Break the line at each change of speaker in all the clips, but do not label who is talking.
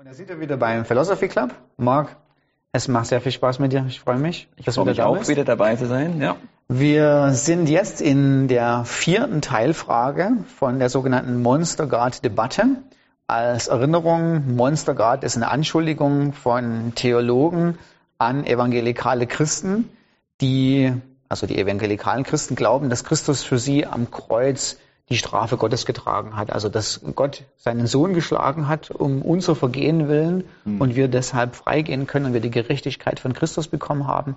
Und da sind wir wieder beim Philosophy Club. Marc, es macht sehr viel Spaß mit dir. Ich freue mich,
ich dass du wieder da auch bist. wieder dabei zu sein. Ja.
Wir sind jetzt in der vierten Teilfrage von der sogenannten Monster Guard Debatte. Als Erinnerung, Monster Guard ist eine Anschuldigung von Theologen an evangelikale Christen, die, also die evangelikalen Christen glauben, dass Christus für sie am Kreuz die Strafe Gottes getragen hat. Also dass Gott seinen Sohn geschlagen hat, um unser Vergehen willen mhm. und wir deshalb freigehen können und wir die Gerechtigkeit von Christus bekommen haben.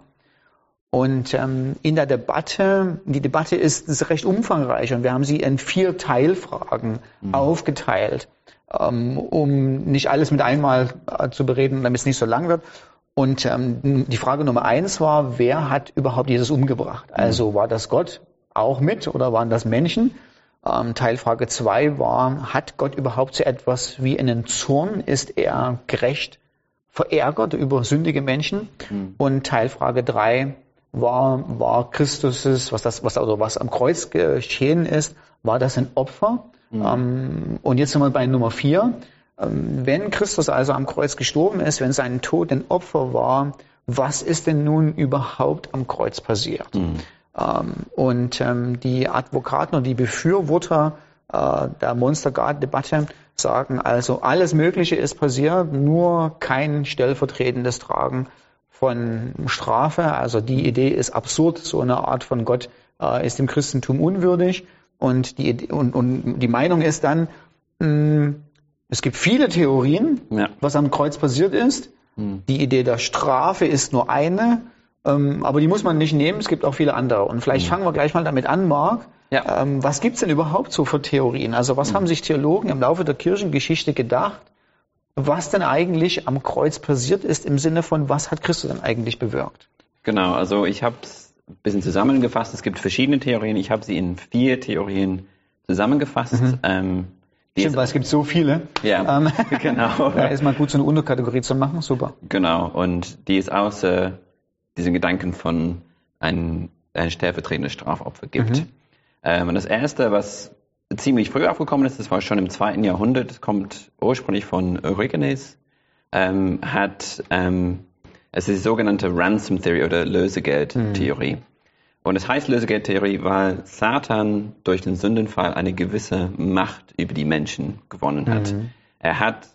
Und ähm, in der Debatte, die Debatte ist, ist recht umfangreich und wir haben sie in vier Teilfragen mhm. aufgeteilt, ähm, um nicht alles mit einmal äh, zu bereden, damit es nicht so lang wird. Und ähm, die Frage Nummer eins war, wer hat überhaupt Jesus umgebracht? Mhm. Also war das Gott auch mit oder waren das Menschen? Ähm, Teilfrage 2 war, hat Gott überhaupt so etwas wie einen Zorn? Ist er gerecht verärgert über sündige Menschen? Mhm. Und Teilfrage 3 war, war Christus, was das, was also was am Kreuz geschehen ist, war das ein Opfer? Mhm. Ähm, und jetzt sind wir bei Nummer 4. Ähm, wenn Christus also am Kreuz gestorben ist, wenn sein Tod ein Opfer war, was ist denn nun überhaupt am Kreuz passiert? Mhm. Ähm, und ähm, die Advokaten und die Befürworter äh, der Monster Guard Debatte sagen also, alles Mögliche ist passiert, nur kein stellvertretendes Tragen von Strafe. Also die Idee ist absurd, so eine Art von Gott äh, ist dem Christentum unwürdig. Und die, und, und die Meinung ist dann, mh, hm, es gibt viele Theorien, ja. was am Kreuz passiert ist. Hm. Die Idee der Strafe ist nur eine. Ähm, aber die muss man nicht nehmen, es gibt auch viele andere. Und vielleicht mhm. fangen wir gleich mal damit an, Marc. Ja. Ähm, was gibt's denn überhaupt so für Theorien? Also was mhm. haben sich Theologen im Laufe der Kirchengeschichte gedacht, was denn eigentlich am Kreuz passiert ist, im Sinne von, was hat Christus denn eigentlich bewirkt?
Genau, also ich habe es ein bisschen zusammengefasst. Es gibt verschiedene Theorien. Ich habe sie in vier Theorien zusammengefasst. Mhm.
Ähm, Stimmt, weil es gibt so viele.
Ja, ähm, genau.
Da ist mal gut, so eine Unterkategorie zu machen. Super.
Genau, und die ist außer diesen Gedanken von ein, ein stellvertretendes Strafopfer gibt. Mhm. Ähm, und das Erste, was ziemlich früh aufgekommen ist, das war schon im zweiten Jahrhundert, das kommt ursprünglich von Origenes, ähm, hat, ähm, es ist die sogenannte Ransom Theory oder Lösegeldtheorie. Mhm. Und es heißt Lösegeldtheorie, weil Satan durch den Sündenfall eine gewisse Macht über die Menschen gewonnen hat. Mhm. Er hat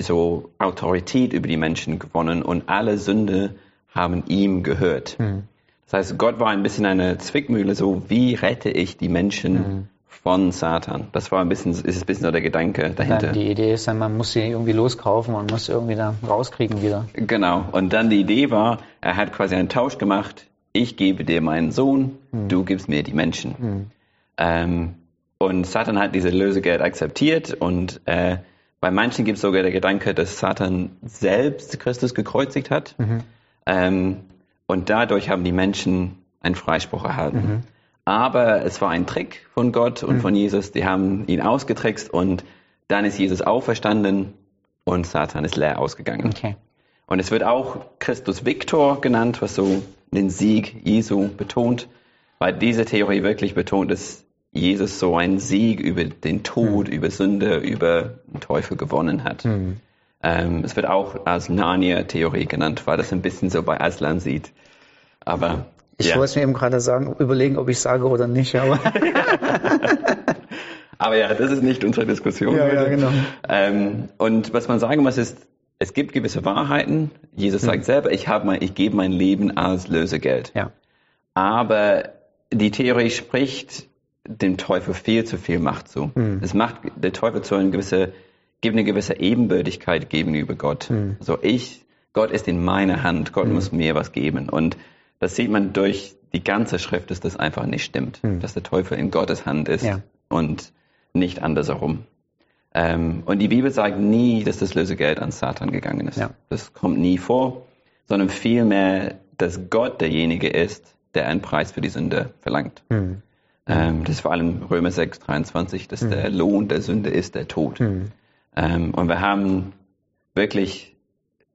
so Autorität über die Menschen gewonnen und alle Sünde haben ihm gehört. Mhm. Das heißt, Gott war ein bisschen eine Zwickmühle, so wie rette ich die Menschen mhm. von Satan? Das war ein bisschen, ist ein bisschen so der Gedanke dahinter.
Ja, die Idee ist dann, man muss sie irgendwie loskaufen und muss irgendwie da rauskriegen wieder.
Genau. Und dann die Idee war, er hat quasi einen Tausch gemacht. Ich gebe dir meinen Sohn, mhm. du gibst mir die Menschen. Mhm. Ähm, und Satan hat diese Lösegeld akzeptiert und äh, bei manchen gibt es sogar der Gedanke, dass Satan selbst Christus gekreuzigt hat. Mhm. Ähm, und dadurch haben die Menschen einen Freispruch erhalten. Mhm. Aber es war ein Trick von Gott und mhm. von Jesus. Die haben ihn ausgetrickst und dann ist Jesus auferstanden und Satan ist leer ausgegangen. Okay. Und es wird auch Christus Victor genannt, was so den Sieg Jesu betont, weil diese Theorie wirklich betont, dass Jesus so einen Sieg über den Tod, mhm. über Sünde, über den Teufel gewonnen hat. Mhm. Ähm, es wird auch als Narnia-Theorie genannt, weil das ein bisschen so bei Aslan sieht. Aber
ich ja. wollte mir eben gerade sagen, überlegen, ob ich sage oder nicht, aber.
aber ja, das ist nicht unsere Diskussion.
Ja, ja genau.
Ähm, und was man sagen muss, ist, es gibt gewisse Wahrheiten. Jesus sagt hm. selber, ich habe mein, ich gebe mein Leben als Lösegeld.
Ja.
Aber die Theorie spricht dem Teufel viel zu viel Macht zu. Hm. Es macht der Teufel zu einer gewisse gibt eine gewisse Ebenbürtigkeit gegenüber Gott. Mhm. Also ich, Gott ist in meiner Hand, Gott mhm. muss mir was geben. Und das sieht man durch die ganze Schrift, dass das einfach nicht stimmt, mhm. dass der Teufel in Gottes Hand ist ja. und nicht andersherum. Ähm, und die Bibel sagt nie, dass das Lösegeld an Satan gegangen ist. Ja. Das kommt nie vor, sondern vielmehr, dass Gott derjenige ist, der einen Preis für die Sünde verlangt. Mhm. Ähm, das ist vor allem Römer 6, 23, dass mhm. der Lohn der Sünde ist der Tod. Mhm. Ähm, und wir haben wirklich,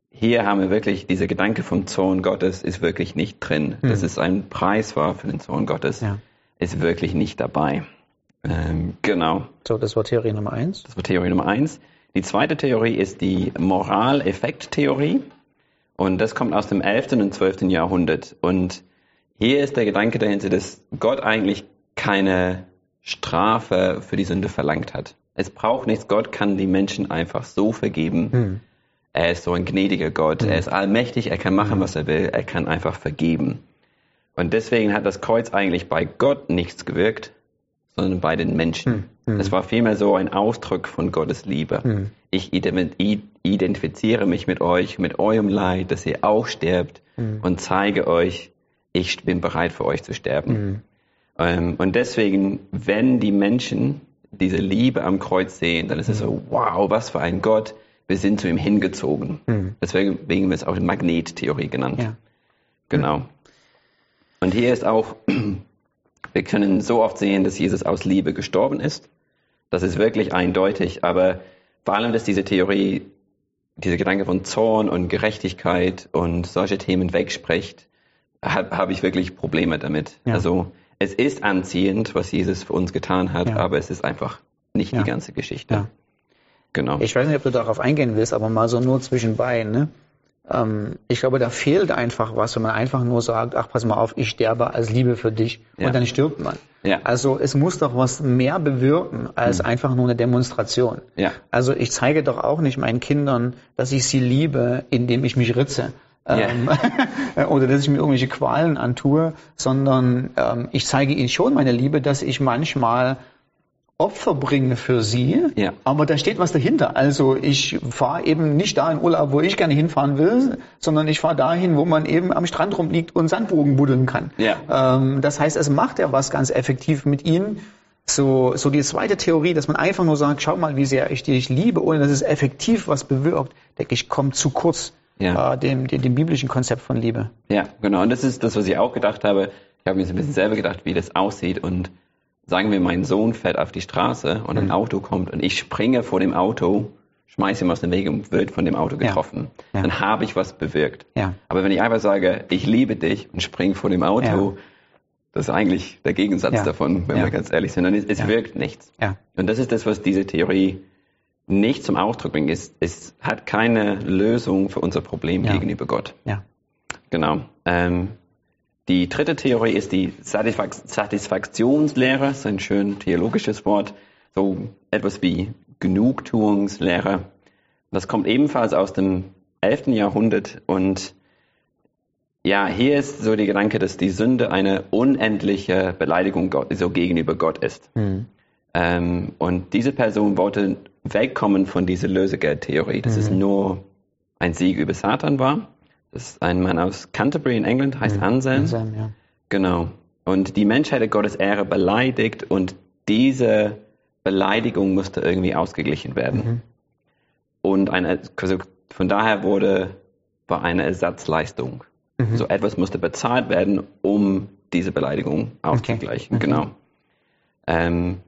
hier haben wir wirklich, dieser Gedanke vom Zorn Gottes ist wirklich nicht drin. Hm. Dass es ein Preis war für den Zorn Gottes, ja. ist wirklich nicht dabei. Ähm, genau.
So, das war Theorie Nummer eins.
Das war Theorie Nummer eins. Die zweite Theorie ist die Moraleffekttheorie. Und das kommt aus dem 11. und 12. Jahrhundert. Und hier ist der Gedanke dahinter, dass Gott eigentlich keine Strafe für die Sünde verlangt hat. Es braucht nichts. Gott kann die Menschen einfach so vergeben. Hm. Er ist so ein gnädiger Gott. Hm. Er ist allmächtig. Er kann machen, was er will. Er kann einfach vergeben. Und deswegen hat das Kreuz eigentlich bei Gott nichts gewirkt, sondern bei den Menschen. Hm. Es war vielmehr so ein Ausdruck von Gottes Liebe. Hm. Ich identifiziere mich mit euch, mit eurem Leid, dass ihr auch sterbt hm. und zeige euch, ich bin bereit für euch zu sterben. Hm. Ähm, und deswegen, wenn die Menschen diese Liebe am Kreuz sehen, dann ist es so, hm. wow, was für ein Gott. Wir sind zu ihm hingezogen. Hm. Deswegen haben wir es auch Magnettheorie genannt. Ja. Genau. Und hier ist auch, wir können so oft sehen, dass Jesus aus Liebe gestorben ist. Das ist wirklich eindeutig, aber vor allem, dass diese Theorie, diese Gedanke von Zorn und Gerechtigkeit und solche Themen wegspricht, habe hab ich wirklich Probleme damit. Ja. Also es ist anziehend, was Jesus für uns getan hat, ja. aber es ist einfach nicht ja. die ganze Geschichte.
Genau. Ich weiß nicht, ob du darauf eingehen willst, aber mal so nur zwischenbei. Ne? ähm, ich glaube, da fehlt einfach was, wenn man einfach nur sagt, ach, pass mal auf, ich sterbe als Liebe für dich. Ja. Und dann stirbt man. Ja. Also es muss doch was mehr bewirken als mhm. einfach nur eine Demonstration. Ja. Also ich zeige doch auch nicht meinen Kindern, dass ich sie liebe, indem ich mich ritze. Ähm, oder dass ich mir irgendwelche Qualen antue, sondern ähm, ich zeige ihnen schon meine Liebe, dass ich manchmal Opfer bringe für sie, ja. aber da steht was dahinter. Also ich fahre eben nicht da in Urlaub, wo ich gerne hinfahren will, sondern ich fahre dahin, wo man eben am Strand rumliegt und Sandbogen buddeln kann. Ja. Ähm, das heißt, es macht ja was ganz effektiv mit ihnen. So, so die zweite Theorie, dass man einfach nur sagt, schau mal, wie sehr ich dich liebe, ohne dass es effektiv was bewirkt, denke ich, kommt zu kurz ja. äh, dem, dem, dem biblischen Konzept von Liebe.
Ja, genau. Und das ist das, was ich auch gedacht habe. Ich habe mir so ein bisschen selber gedacht, wie das aussieht und sagen wir, mein Sohn fährt auf die Straße und ein mhm. Auto kommt und ich springe vor dem Auto, schmeiße ihm aus dem Weg und wird von dem Auto getroffen, ja. Ja. dann habe ich was bewirkt. Ja. Aber wenn ich einfach sage, ich liebe dich und springe vor dem Auto, das ist eigentlich der Gegensatz davon, wenn wir ganz ehrlich sind. Und es, es wirkt nichts. Und das ist das, was diese Theorie nicht zum Ausdruck bringt. Es, es hat keine Lösung für unser Problem gegenüber Gott. Genau. Ähm, die dritte Theorie ist die Satisfaktionslehre, das ist ein schön theologisches Wort, so etwas wie Genugtuungslehre. Das kommt ebenfalls aus dem 11. Jahrhundert und ja, hier ist so der Gedanke, dass die Sünde eine unendliche Beleidigung Gott, so gegenüber Gott ist. Mhm. Ähm, und diese Person wollte wegkommen von dieser Lösegeldtheorie, dass mhm. es nur ein Sieg über Satan war, das ist ein Mann aus Canterbury in England, heißt mhm. Anselm. Anselm ja. Genau. Und die Menschheit hat Gottes Ehre beleidigt und diese Beleidigung musste irgendwie ausgeglichen werden. Mhm. Und eine, also von daher wurde, war eine Ersatzleistung. Mhm. So etwas musste bezahlt werden, um diese Beleidigung auszugleichen. Okay. Mhm. Genau. Ähm,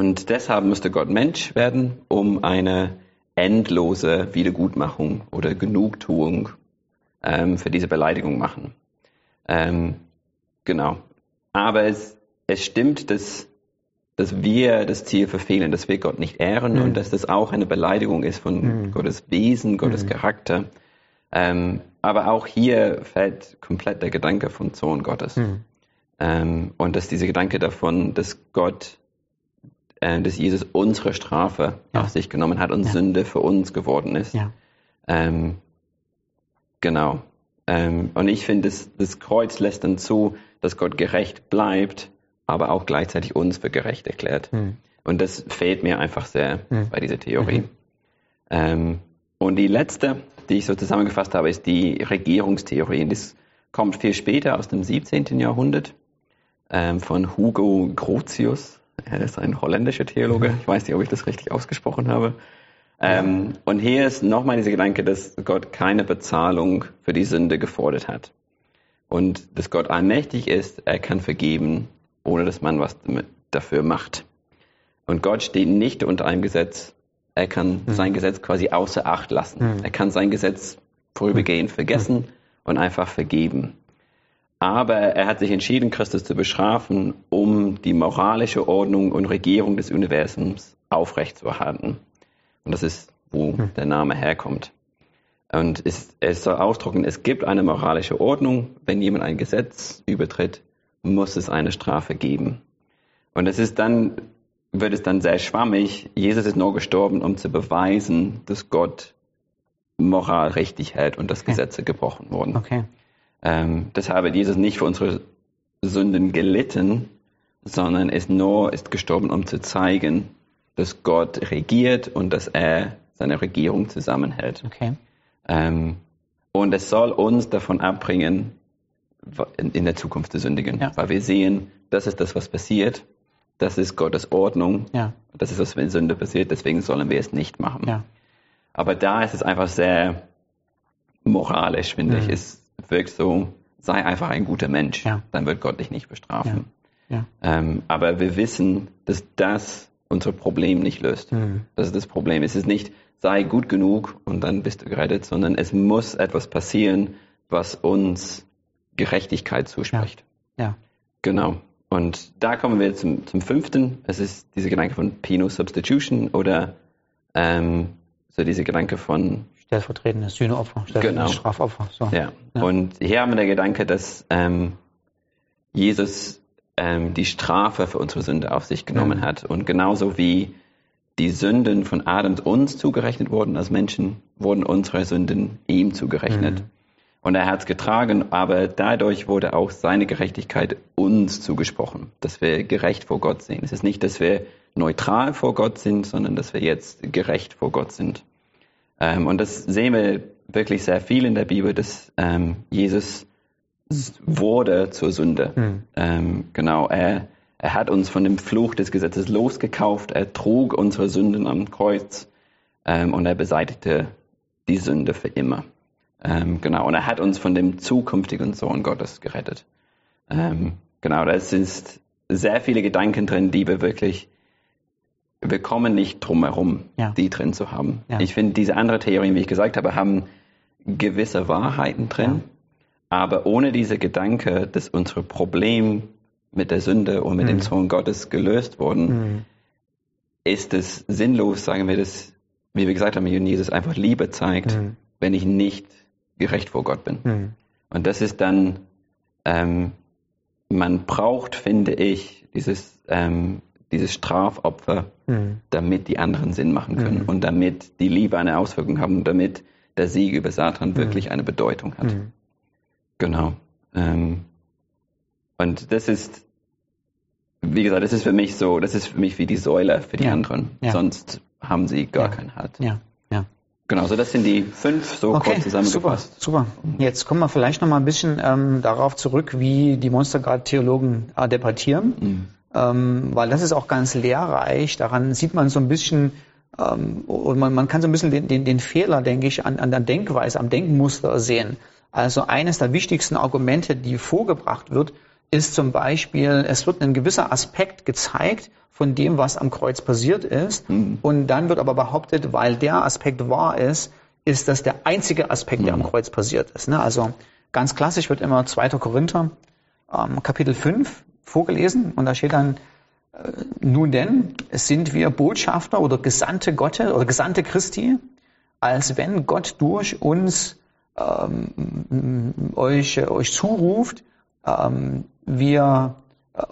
und deshalb musste Gott Mensch werden, um eine endlose Wiedergutmachung oder Genugtuung ähm, für diese Beleidigung machen. Ähm, genau. Aber es, es stimmt, dass, dass wir das Ziel verfehlen, dass wir Gott nicht ehren mhm. und dass das auch eine Beleidigung ist von mhm. Gottes Wesen, Gottes mhm. Charakter. Ähm, aber auch hier fällt komplett der Gedanke vom Zorn Gottes. Mhm. Ähm, und dass dieser Gedanke davon, dass Gott, äh, dass Jesus unsere Strafe ja. auf sich genommen hat und ja. Sünde für uns geworden ist. Ja. Ähm, Genau. Ähm, und ich finde, das, das Kreuz lässt dann zu, dass Gott gerecht bleibt, aber auch gleichzeitig uns für gerecht erklärt. Mhm. Und das fehlt mir einfach sehr mhm. bei dieser Theorie. Mhm. Ähm, und die letzte, die ich so zusammengefasst habe, ist die Regierungstheorie. Und das kommt viel später aus dem 17. Jahrhundert ähm, von Hugo Grotius. Er ist ein holländischer Theologe. Ich weiß nicht, ob ich das richtig ausgesprochen habe. Ähm, und hier ist nochmal dieser Gedanke, dass Gott keine Bezahlung für die Sünde gefordert hat. Und dass Gott allmächtig ist, er kann vergeben, ohne dass man was dafür macht. Und Gott steht nicht unter einem Gesetz. Er kann mhm. sein Gesetz quasi außer Acht lassen. Mhm. Er kann sein Gesetz vorübergehend mhm. vergessen mhm. und einfach vergeben. Aber er hat sich entschieden, Christus zu bestrafen, um die moralische Ordnung und Regierung des Universums aufrechtzuerhalten. Und das ist, wo hm. der Name herkommt. Und es, es soll ausdrücken, es gibt eine moralische Ordnung. Wenn jemand ein Gesetz übertritt, muss es eine Strafe geben. Und es ist dann, wird es dann sehr schwammig. Jesus ist nur gestorben, um zu beweisen, dass Gott Moral richtig hält und dass okay. Gesetze gebrochen wurden. Okay. Ähm, deshalb hat Jesus nicht für unsere Sünden gelitten, sondern ist nur ist gestorben, um zu zeigen, dass Gott regiert und dass er seine Regierung zusammenhält. Okay. Ähm, und es soll uns davon abbringen, in, in der Zukunft zu sündigen, ja. weil wir sehen, das ist das, was passiert. Das ist Gottes Ordnung. Ja. Das ist, was wenn Sünde passiert. Deswegen sollen wir es nicht machen. Ja. Aber da ist es einfach sehr moralisch, finde mhm. ich. Es wirkt so, sei einfach ein guter Mensch. Ja. Dann wird Gott dich nicht bestrafen. Ja. Ähm, aber wir wissen, dass das unser Problem nicht löst. Mhm. Das ist das Problem. Es ist nicht, sei gut genug und dann bist du gerettet, sondern es muss etwas passieren, was uns Gerechtigkeit zuspricht. Ja. ja. Genau. Und da kommen wir zum, zum fünften. Es ist dieser Gedanke von Penal Substitution oder ähm, so dieser Gedanke von
stellvertretendes Sühneopfer,
stellvertretendes
genau. Strafopfer.
So. Ja. ja. Und hier haben wir den Gedanke, dass ähm, Jesus ähm, die Strafe für unsere Sünde auf sich genommen mhm. hat. Und genauso wie die Sünden von Adam uns zugerechnet wurden als Menschen, wurden unsere Sünden ihm zugerechnet. Mhm. Und er hat es getragen, aber dadurch wurde auch seine Gerechtigkeit uns zugesprochen, dass wir gerecht vor Gott sind. Es ist nicht, dass wir neutral vor Gott sind, sondern dass wir jetzt gerecht vor Gott sind. Ähm, und das sehen wir wirklich sehr viel in der Bibel, dass ähm, Jesus wurde zur Sünde. Mhm. Ähm, genau, er, er hat uns von dem Fluch des Gesetzes losgekauft, er trug unsere Sünden am Kreuz ähm, und er beseitigte die Sünde für immer. Ähm, genau, und er hat uns von dem zukünftigen Sohn Gottes gerettet. Ähm, genau, da sind sehr viele Gedanken drin, die wir wirklich, wir kommen nicht drum herum, ja. die drin zu haben. Ja. Ich finde, diese anderen Theorien, wie ich gesagt habe, haben gewisse Wahrheiten drin, ja. aber ohne diese Gedanke, dass unsere Problem mit der Sünde und mit mhm. dem Sohn Gottes gelöst wurden, mhm. ist es sinnlos, sagen wir das, wie wir gesagt haben, Jesus einfach Liebe zeigt, mhm. wenn ich nicht gerecht vor Gott bin. Mhm. Und das ist dann, ähm, man braucht, finde ich, dieses, ähm, dieses Strafopfer, mhm. damit die anderen Sinn machen können mhm. und damit die Liebe eine Auswirkung haben und damit der Sieg über Satan wirklich eine Bedeutung hat. Genau. Ähm, und das ist, wie gesagt, das ist für mich so, das ist für mich wie die Säule für die ja. anderen. Ja. Sonst haben sie gar ja. keinen Halt.
Ja.
Genau, so das sind die fünf so okay, kurz zusammengefasst.
Super, super. Jetzt kommen wir vielleicht noch mal ein bisschen ähm, darauf zurück, wie die Monstergrad-Theologen äh, debattieren, mhm. Ähm, weil das ist auch ganz lehrreich. Daran sieht man so ein bisschen, ähm, und man, man kann so ein bisschen den, den, den Fehler, denke ich, an, an der Denkweise, am Denkmuster sehen. Also eines der wichtigsten Argumente, die vorgebracht wird, ist zum Beispiel, es wird ein gewisser Aspekt gezeigt von dem, was am Kreuz passiert ist. Mhm. Und dann wird aber behauptet, weil der Aspekt wahr ist, ist das der einzige Aspekt, der mhm. am Kreuz passiert ist. Ne? Also ganz klassisch wird immer 2. Korinther ähm, Kapitel 5 vorgelesen und da steht dann, äh, nun denn, sind wir Botschafter oder Gesandte Gottes oder Gesandte Christi, als wenn Gott durch uns ähm, euch, euch zuruft, ähm, wir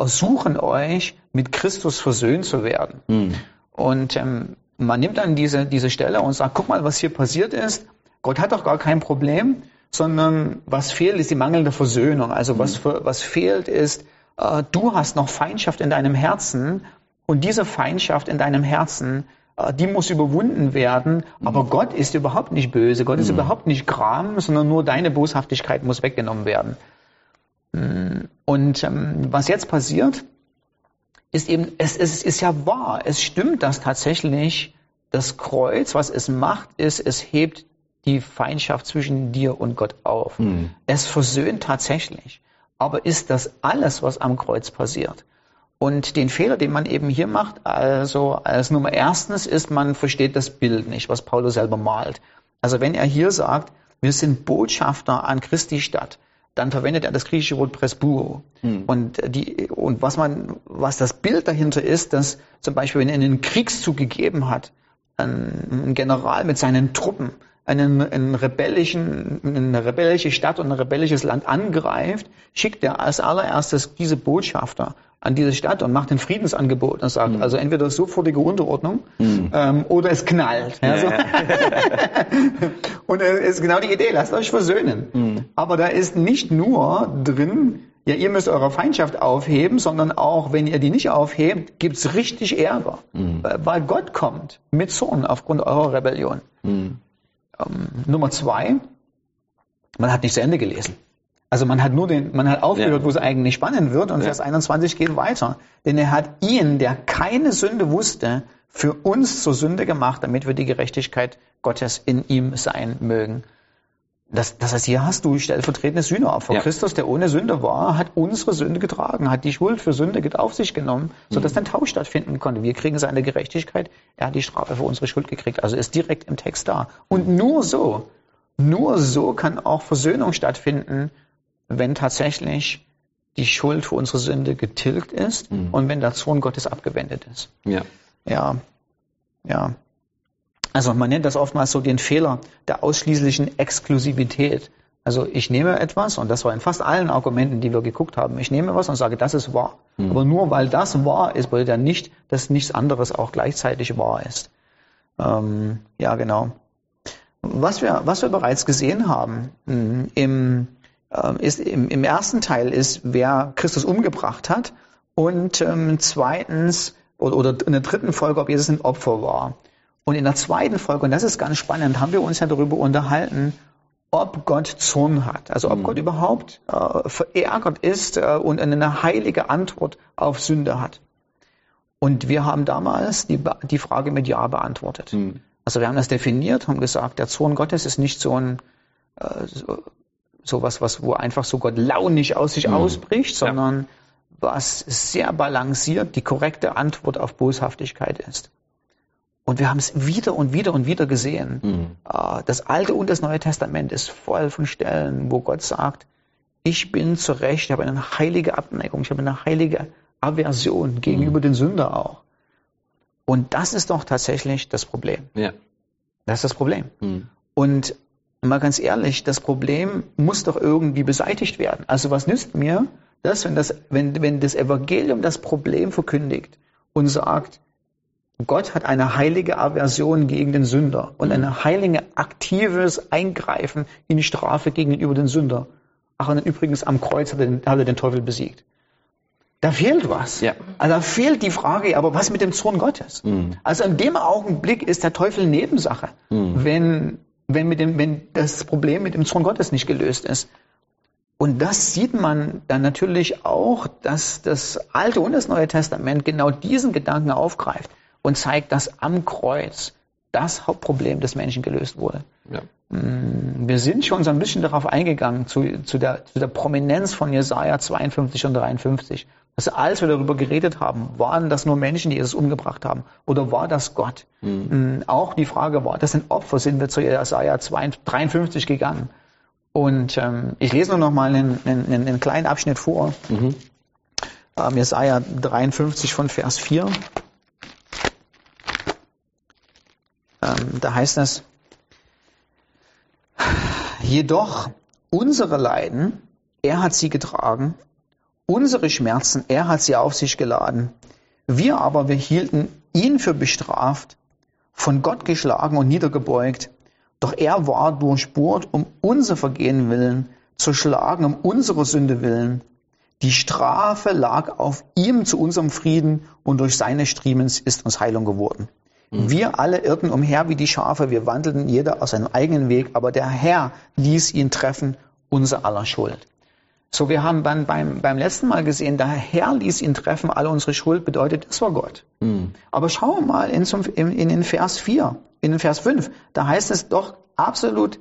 suchen euch, mit Christus versöhnt zu werden. Mhm. Und ähm, man nimmt dann diese, diese Stelle und sagt, guck mal, was hier passiert ist. Gott hat doch gar kein Problem, sondern was fehlt, ist die mangelnde Versöhnung. Also was, für, was fehlt ist, äh, du hast noch Feindschaft in deinem Herzen und diese Feindschaft in deinem Herzen, äh, die muss überwunden werden. Aber mhm. Gott ist überhaupt nicht böse, Gott ist mhm. überhaupt nicht Gram, sondern nur deine Boshaftigkeit muss weggenommen werden. Und ähm, was jetzt passiert, ist eben, es, es ist ja wahr, es stimmt, dass tatsächlich das Kreuz, was es macht, ist, es hebt die Feindschaft zwischen dir und Gott auf. Mhm. Es versöhnt tatsächlich. Aber ist das alles, was am Kreuz passiert? Und den Fehler, den man eben hier macht, also als Nummer erstens ist, man versteht das Bild nicht, was Paulus selber malt. Also wenn er hier sagt, wir sind Botschafter an Christi Stadt, dann verwendet er das griechische Wort Presbuo. Hm. Und, die, und was man, was das Bild dahinter ist, dass zum Beispiel, wenn er einen Kriegszug gegeben hat, ein General mit seinen Truppen einen, einen rebellischen, eine rebellische Stadt und ein rebellisches Land angreift, schickt er als allererstes diese Botschafter an diese Stadt und macht ein Friedensangebot und sagt, mhm. also entweder sofortige Unterordnung mhm. ähm, oder es knallt. Ja, so. und es ist genau die Idee, lasst euch versöhnen. Mhm. Aber da ist nicht nur drin, ja, ihr müsst eure Feindschaft aufheben, sondern auch, wenn ihr die nicht aufhebt, gibt's richtig Ärger, mhm. weil Gott kommt mit Zorn aufgrund eurer Rebellion. Ähm, Nummer zwei, man hat nicht zu Ende gelesen. Also man hat nur den, man hat aufgehört, ja. wo es eigentlich spannend wird und ja. Vers 21 geht weiter. Denn er hat ihn, der keine Sünde wusste, für uns zur Sünde gemacht, damit wir die Gerechtigkeit Gottes in ihm sein mögen. Das, das heißt, hier hast du stellvertretende Sühneopfer. Ja. Christus, der ohne Sünde war, hat unsere Sünde getragen, hat die Schuld für Sünde auf sich genommen, sodass mhm. ein Tausch stattfinden konnte. Wir kriegen seine Gerechtigkeit, er hat die Strafe für unsere Schuld gekriegt. Also ist direkt im Text da. Und nur so, nur so kann auch Versöhnung stattfinden, wenn tatsächlich die Schuld für unsere Sünde getilgt ist mhm. und wenn der Zorn Gottes abgewendet ist.
Ja.
Ja. Ja. Also man nennt das oftmals so den Fehler der ausschließlichen Exklusivität. Also ich nehme etwas, und das war in fast allen Argumenten, die wir geguckt haben, ich nehme was und sage, das ist wahr. Mhm. Aber nur weil das wahr ist, bedeutet ja nicht, dass nichts anderes auch gleichzeitig wahr ist. Ähm, ja, genau. Was wir, was wir bereits gesehen haben hm, im, äh, ist, im, im ersten Teil ist, wer Christus umgebracht hat und ähm, zweitens oder, oder in der dritten Folge, ob Jesus ein Opfer war. Und in der zweiten Folge, und das ist ganz spannend, haben wir uns ja darüber unterhalten, ob Gott Zorn hat. Also ob mhm. Gott überhaupt äh, verärgert ist äh, und eine heilige Antwort auf Sünde hat. Und wir haben damals die, die Frage mit Ja beantwortet. Mhm. Also wir haben das definiert, haben gesagt, der Zorn Gottes ist nicht so ein äh, so, sowas, was wo einfach so Gott launig aus sich mhm. ausbricht, sondern ja. was sehr balanciert die korrekte Antwort auf Boshaftigkeit ist. Und wir haben es wieder und wieder und wieder gesehen. Mhm. Ah, das Alte und das Neue Testament ist voll von Stellen, wo Gott sagt, ich bin zu Recht, ich habe eine heilige Abneigung, ich habe eine heilige Aversion gegenüber mhm. den Sünder auch. Und das ist doch tatsächlich das Problem.
Ja.
Das ist das Problem. Mhm. Und mal ganz ehrlich, das Problem muss doch irgendwie beseitigt werden. Also was nützt mir das, wenn das, wenn, wenn das Evangelium das Problem verkündigt und sagt, Gott hat eine heilige Aversion gegen den Sünder und ein heilige aktives Eingreifen in die Strafe gegenüber den Sünder. Ach, und übrigens am Kreuz hat er, den, hat er den Teufel besiegt. Da fehlt was. Ja. Also da fehlt die Frage, aber was mit dem Zorn Gottes? Mhm. Also in dem Augenblick ist der Teufel Nebensache, mhm. wenn, wenn, mit dem, wenn das Problem mit dem Zorn Gottes nicht gelöst ist. Und das sieht man dann natürlich auch, dass das Alte und das Neue Testament genau diesen Gedanken aufgreift und zeigt, dass am Kreuz das Hauptproblem des Menschen gelöst wurde. Ja. Mm, wir sind schon so ein bisschen darauf eingegangen, zu, zu, der, zu der Prominenz von Jesaja 52 und 53. Also als wir darüber geredet haben, waren das nur Menschen, die Jesus umgebracht haben? Oder war das Gott? Mhm. Auch die Frage, war das ein Opfer? Sind wir zu Jesaja 53 gegangen? Und ähm, ich lese nur noch mal einen, einen, einen kleinen Abschnitt vor. Mhm. Ähm, Jesaja 53 von Vers 4. Ähm, da heißt es, jedoch unsere Leiden, er hat sie getragen, unsere Schmerzen, er hat sie auf sich geladen. Wir aber, wir hielten ihn für bestraft, von Gott geschlagen und niedergebeugt. Doch er war durchbohrt um unser Vergehen willen, zerschlagen um unsere Sünde willen. Die Strafe lag auf ihm zu unserem Frieden und durch seine Striemens ist uns Heilung geworden. Mhm. Wir alle irrten umher wie die Schafe, wir wandelten jeder aus seinem eigenen Weg, aber der Herr ließ ihn treffen, unser aller Schuld. So, wir haben beim, beim, beim letzten Mal gesehen, der Herr ließ ihn treffen, alle unsere Schuld bedeutet, es war Gott. Mhm. Aber schauen wir mal in, in, in den Vers 4, in den Vers 5, da heißt es doch absolut,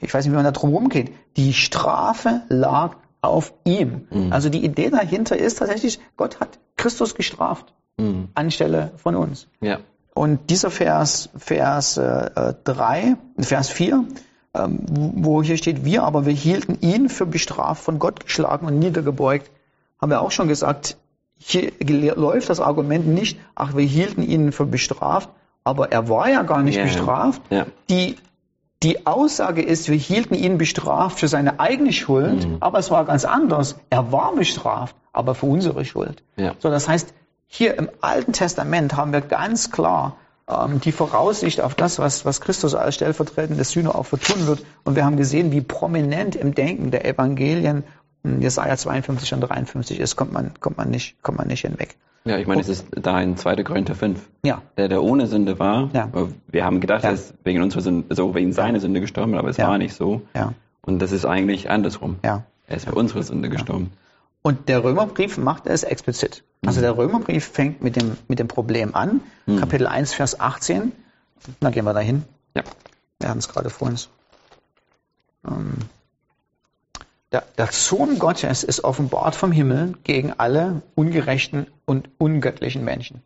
ich weiß nicht, wie man da drum rumgeht, die Strafe lag auf ihm. Mhm. Also die Idee dahinter ist tatsächlich, Gott hat Christus gestraft mhm. anstelle von uns.
Ja.
Und dieser Vers, Vers äh, 3, Vers 4, ähm, wo hier steht, wir aber, wir hielten ihn für bestraft, von Gott geschlagen und niedergebeugt, haben wir auch schon gesagt, hier läuft das Argument nicht, ach, wir hielten ihn für bestraft aber er war ja gar nicht
ja.
bestraft.
Ja.
Die, die Aussage ist, wir hielten ihn bestraft für seine eigene Schuld,
Mhm.
aber es war ganz anders. Er war bestraft, aber für unsere Schuld.
Ja.
So, das heißt, hier im Alten Testament haben wir ganz klar ähm, die Voraussicht auf das, was, was Christus als stellvertretendes Sühneopfer tun wird. Und wir haben gesehen, wie prominent im Denken der Evangelien in Jesaja 52 und 53 ist, kommt man, kommt man nicht, kommt man nicht hinweg.
Ja, ich meine, es ist da in 2. Korinther 5.
Ja.
Der, der ohne Sünde war.
Ja.
Wir haben gedacht,
Ja.
er ist wegen unserer Sünde, so wegen seiner Sünde gestorben, aber es
Ja.
war nicht so.
Ja.
Und das ist eigentlich andersrum.
Ja.
Er ist für unsere Sünde gestorben.
Und der Römerbrief macht es explizit. Also der Römerbrief fängt mit dem, mit dem Problem an. Kapitel 1, Vers 18. Da gehen wir dahin.
Ja.
Wir hatten es gerade vor uns. Ähm, der, der Sohn Gottes ist offenbart vom Himmel gegen alle ungerechten und ungöttlichen Menschen.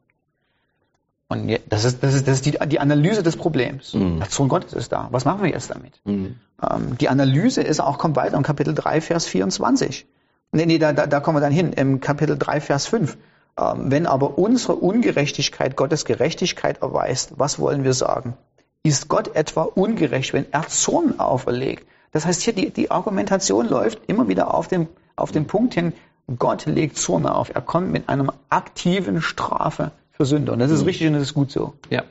Und das ist, das ist, das ist die, die Analyse des Problems.
Mhm.
Der Sohn Gottes ist da. Was machen wir jetzt damit?
Mhm.
Ähm, die Analyse ist auch, kommt weiter im Kapitel 3, Vers 24. Nee, nee, da, da, da kommen wir dann hin, im Kapitel 3, Vers 5. Ähm, wenn aber unsere Ungerechtigkeit Gottes Gerechtigkeit erweist, was wollen wir sagen? Ist Gott etwa ungerecht, wenn er Zorn auferlegt? Das heißt, hier die, die Argumentation läuft immer wieder auf den, auf den Punkt hin, Gott legt Zorn auf. Er kommt mit einer aktiven Strafe für Sünde. Und das ist richtig und das ist gut so.
Ja.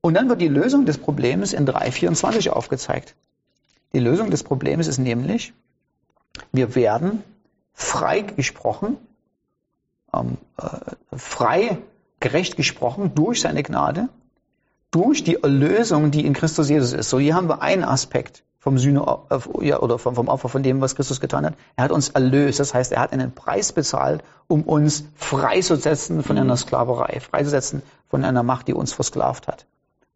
Und dann wird die Lösung des Problems in 3.24 aufgezeigt. Die Lösung des Problems ist nämlich, wir werden frei gesprochen, ähm, äh, frei gerecht gesprochen durch seine Gnade, durch die Erlösung, die in Christus Jesus ist. So, hier haben wir einen Aspekt vom Sühne, äh, oder vom, vom Opfer, von dem, was Christus getan hat. Er hat uns erlöst. Das heißt, er hat einen Preis bezahlt, um uns freizusetzen von einer Sklaverei, freizusetzen von einer Macht, die uns versklavt hat.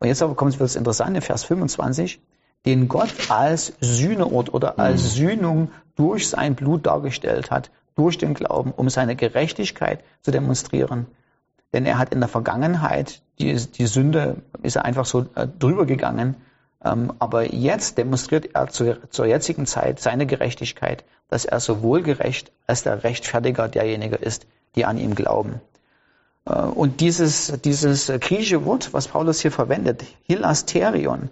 Und jetzt aber kommt das Interessante, Vers 25, den Gott als Sühneort oder als Sühnung durch sein Blut dargestellt hat, durch den Glauben, um seine Gerechtigkeit zu demonstrieren. Denn er hat in der Vergangenheit, die, die Sünde ist er einfach so äh, drüber gegangen, ähm, aber jetzt demonstriert er zu, zur jetzigen Zeit seine Gerechtigkeit, dass er sowohl gerecht als der Rechtfertiger derjenige ist, die an ihm glauben. Äh, Und dieses, dieses griechische Wort, was Paulus hier verwendet, Hilasterion,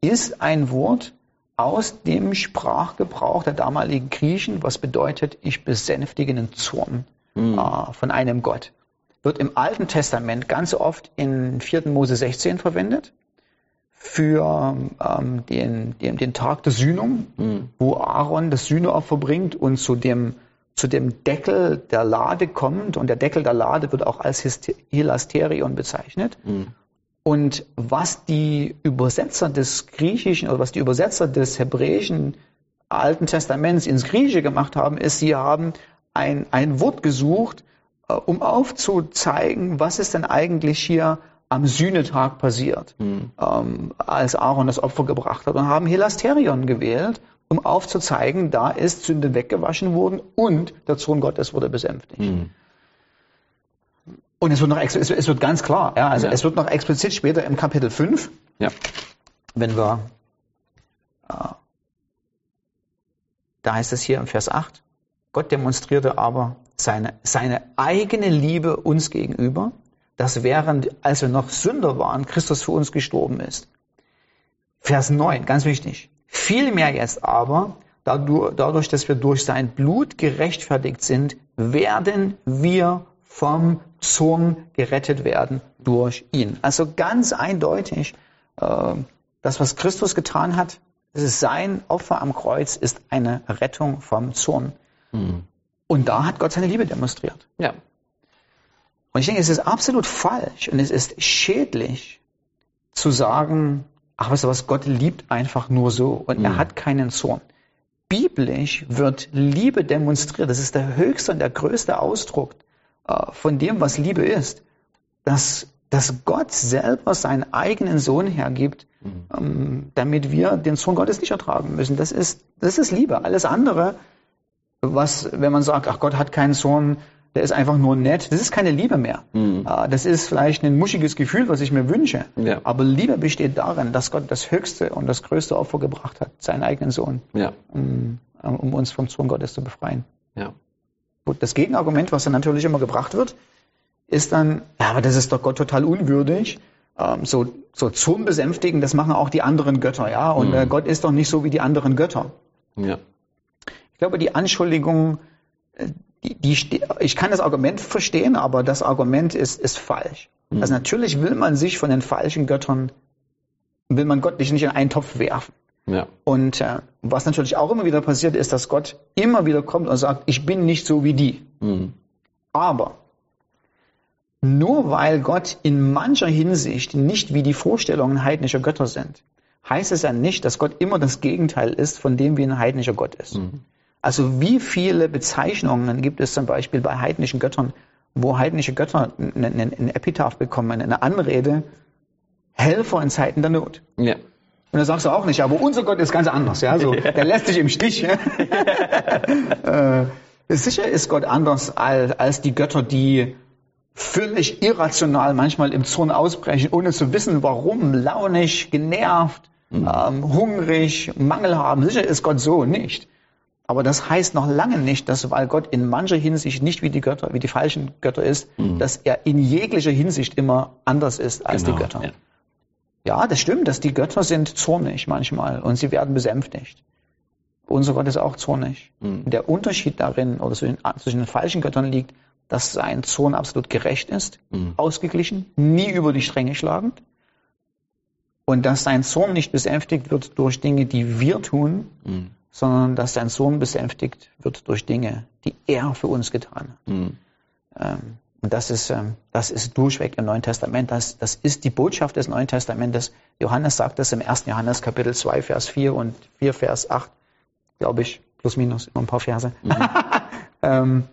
ist ein Wort aus dem Sprachgebrauch der damaligen Griechen, was bedeutet, ich besänftige den Zorn äh, von einem Gott. Wird im Alten Testament ganz oft in 4. Mose 16 verwendet für ähm, den, den, den Tag der Sühnung, wo Aaron das Sühneopfer bringt und zu dem, zu dem Deckel der Lade kommt. Und der Deckel der Lade wird auch als Hilasterion bezeichnet. Und was die Übersetzer des Griechischen oder was die Übersetzer des Hebräischen Alten Testaments ins Griechische gemacht haben, ist, sie haben ein, ein Wort gesucht, äh, um aufzuzeigen, was ist denn eigentlich hier am Sühnetag passiert, ähm, als Aaron das Opfer gebracht hat und haben Hilasterion gewählt, um aufzuzeigen, da ist Sünde weggewaschen worden und der Sohn Gottes wurde besänftigt. Und es wird noch es, wird ganz klar, ja, also
Ja.
es wird noch explizit später im Kapitel 5,
Ja.
wenn wir, äh, da heißt es hier im Vers 8, Gott demonstrierte aber seine, seine eigene Liebe uns gegenüber, dass während, als wir noch Sünder waren, Christus für uns gestorben ist. Vers 9, ganz wichtig. Vielmehr jetzt aber, dadurch, dass wir durch sein Blut gerechtfertigt sind, werden wir vom Zorn gerettet werden durch ihn. Also ganz eindeutig, äh, das, was Christus getan hat, sein Opfer am Kreuz, ist eine Rettung vom Zorn. Und da hat Gott seine Liebe demonstriert.
Ja.
Und ich denke, es ist absolut falsch und es ist schädlich zu sagen, ach, weißt du was, Gott liebt einfach nur so und er hat keinen Zorn. Biblisch wird Liebe demonstriert. Das ist der höchste und der größte Ausdruck von dem, was Liebe ist. Dass, dass Gott selber seinen eigenen Sohn hergibt, ähm, damit wir den Sohn Gottes nicht ertragen müssen. Das ist, das ist Liebe. Alles andere, was, wenn man sagt, ach Gott hat keinen Sohn, der ist einfach nur nett, das ist keine Liebe mehr. Äh, Das ist vielleicht ein muschiges Gefühl, was ich mir wünsche.
Ja.
Aber Liebe besteht darin, dass Gott das höchste und das größte Opfer gebracht hat, seinen eigenen Sohn,
Ja.
um, um uns vom Sohn Gottes zu befreien.
Ja.
Gut, das Gegenargument, was dann natürlich immer gebracht wird, ist dann, ja, aber das ist doch Gott total unwürdig. ähm, so, so Zorn besänftigen, das machen auch die anderen Götter, ja. Und äh, Gott ist doch nicht so wie die anderen Götter.
Ja.
Ich glaube, die Anschuldigung, äh, die, die, ich kann das Argument verstehen, aber das Argument ist, ist falsch. Also natürlich will man sich von den falschen Göttern, will man Gott nicht in einen Topf werfen.
Ja.
Und äh, was natürlich auch immer wieder passiert, ist, dass Gott immer wieder kommt und sagt, ich bin nicht so wie die.
Mhm.
Aber nur weil Gott in mancher Hinsicht nicht wie die Vorstellungen heidnischer Götter sind, heißt es ja nicht, dass Gott immer das Gegenteil ist von dem, wie ein heidnischer Gott ist. Also wie viele Bezeichnungen gibt es zum Beispiel bei heidnischen Göttern, wo heidnische Götter ein, ein, ein Epitaph bekommen, eine Anrede, Helfer in Zeiten der Not.
Ja.
Und da sagst du auch nicht, aber unser Gott ist ganz anders, ja, so, der lässt dich im Stich. Ja? äh, sicher ist Gott anders als, als die Götter, die völlig irrational manchmal im Zorn ausbrechen, ohne zu wissen, warum, launig, genervt, ähm, hungrig, Mangel haben. Sicher ist Gott so nicht. Aber das heißt noch lange nicht, dass weil Gott in mancher Hinsicht nicht wie die Götter, wie die falschen Götter ist, dass er in jeglicher Hinsicht immer anders ist als
Genau,
die Götter.
ja.
Ja, das stimmt, dass die Götter sind zornig manchmal und sie werden besänftigt. Unser Gott ist auch zornig. Der Unterschied darin oder zwischen, zwischen den falschen Göttern liegt, dass sein Zorn absolut gerecht ist, ausgeglichen, nie über die Stränge schlagend und dass sein Zorn nicht besänftigt wird durch Dinge, die wir tun, sondern dass sein Zorn besänftigt wird durch Dinge, die er für uns getan hat.
Mhm.
Ähm, und das ist, ähm, das ist durchweg im Neuen Testament. Das, das ist die Botschaft des Neuen Testamentes. Johannes sagt das im 1. Johannes Kapitel 2, Vers 4 und 4, Vers 8, glaube ich, plus minus, immer ein paar Verse. ähm,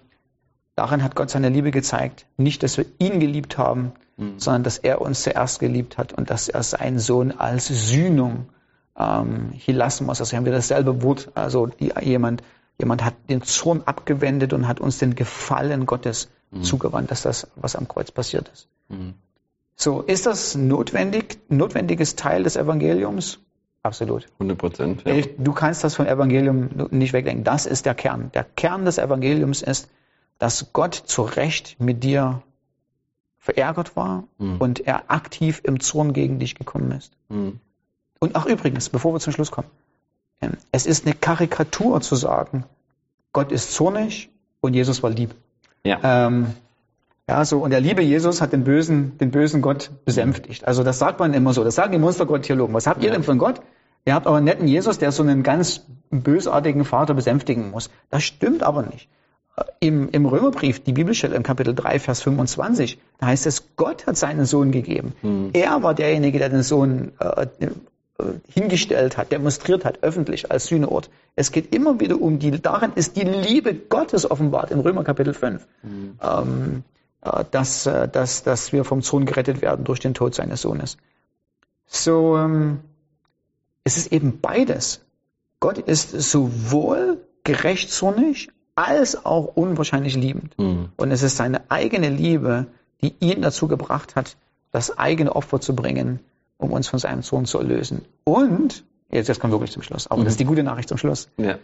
darin hat Gott seine Liebe gezeigt. Nicht, dass wir ihn geliebt haben, sondern dass er uns zuerst geliebt hat und dass er seinen Sohn als Sühnung ähm, Hilasmos, also haben wir dasselbe Wort, also die, jemand, jemand hat den Zorn abgewendet und hat uns den Gefallen Gottes zugewandt, dass das, was am Kreuz passiert ist. So, ist das notwendig, notwendiges Teil des Evangeliums? Absolut.
100 Prozent. Ja.
Du kannst das vom Evangelium nicht wegdenken. Das ist der Kern. Der Kern des Evangeliums ist, dass Gott zu Recht mit dir verärgert war und er aktiv im Zorn gegen dich gekommen ist.
Mhm.
Und ach übrigens, bevor wir zum Schluss kommen, es ist eine Karikatur zu sagen, Gott ist zornig und Jesus war lieb.
Ja.
Ähm, ja, so, und der liebe Jesus hat den bösen, den bösen Gott besänftigt. Also das sagt man immer so. Das sagen die Monstergott-Theologen. Was habt ihr denn von Gott? Ihr habt aber einen netten Jesus, der so einen ganz bösartigen Vater besänftigen muss. Das stimmt aber nicht. Im, Im Römerbrief, die Bibelstelle im Kapitel 3, Vers 25, da heißt es, Gott hat seinen Sohn gegeben. Er war derjenige, der den Sohn äh, hingestellt hat, demonstriert hat, öffentlich als Sühneort. Es geht immer wieder um die, darin ist die Liebe Gottes offenbart im Römer Kapitel 5. Ähm, äh, dass, äh, dass, dass wir vom Sohn gerettet werden durch den Tod seines Sohnes. So, ähm, es ist eben beides. Gott ist sowohl gerechtszornig als auch unwahrscheinlich liebend. Und es ist seine eigene Liebe, die ihn dazu gebracht hat, das eigene Opfer zu bringen, um uns von seinem Sohn zu erlösen. Und, jetzt, jetzt kommen wir wirklich zum Schluss, aber das ist die gute Nachricht zum Schluss,
Ja.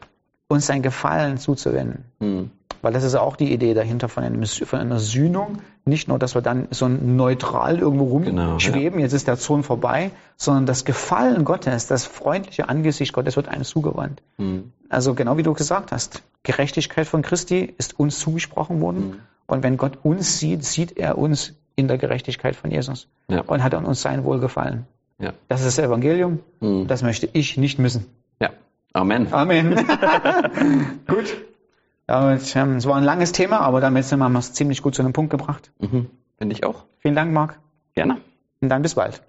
uns sein Gefallen zuzuwenden.
Mhm.
Weil das ist ja auch die Idee dahinter von, einem, von einer Sühnung. Nicht nur, dass wir dann so neutral irgendwo
Genau,
rumschweben, jetzt ist der Zorn vorbei, sondern das Gefallen Gottes, das freundliche Angesicht Gottes wird einem zugewandt.
Mhm.
Also genau wie du gesagt hast, Gerechtigkeit von Christi ist uns zugesprochen worden. Und wenn Gott uns sieht, sieht er uns in der Gerechtigkeit von Jesus.
Ja.
Und hat an uns sein Wohlgefallen.
Ja.
Das ist das Evangelium.
Mhm.
Das möchte ich nicht missen.
ja. Amen.
Amen. gut. Damit, ähm, es war ein langes Thema, aber damit haben wir es ziemlich gut zu einem Punkt gebracht.
Mhm. Finde ich auch.
Vielen Dank, Marc.
Gerne.
Und dann bis bald.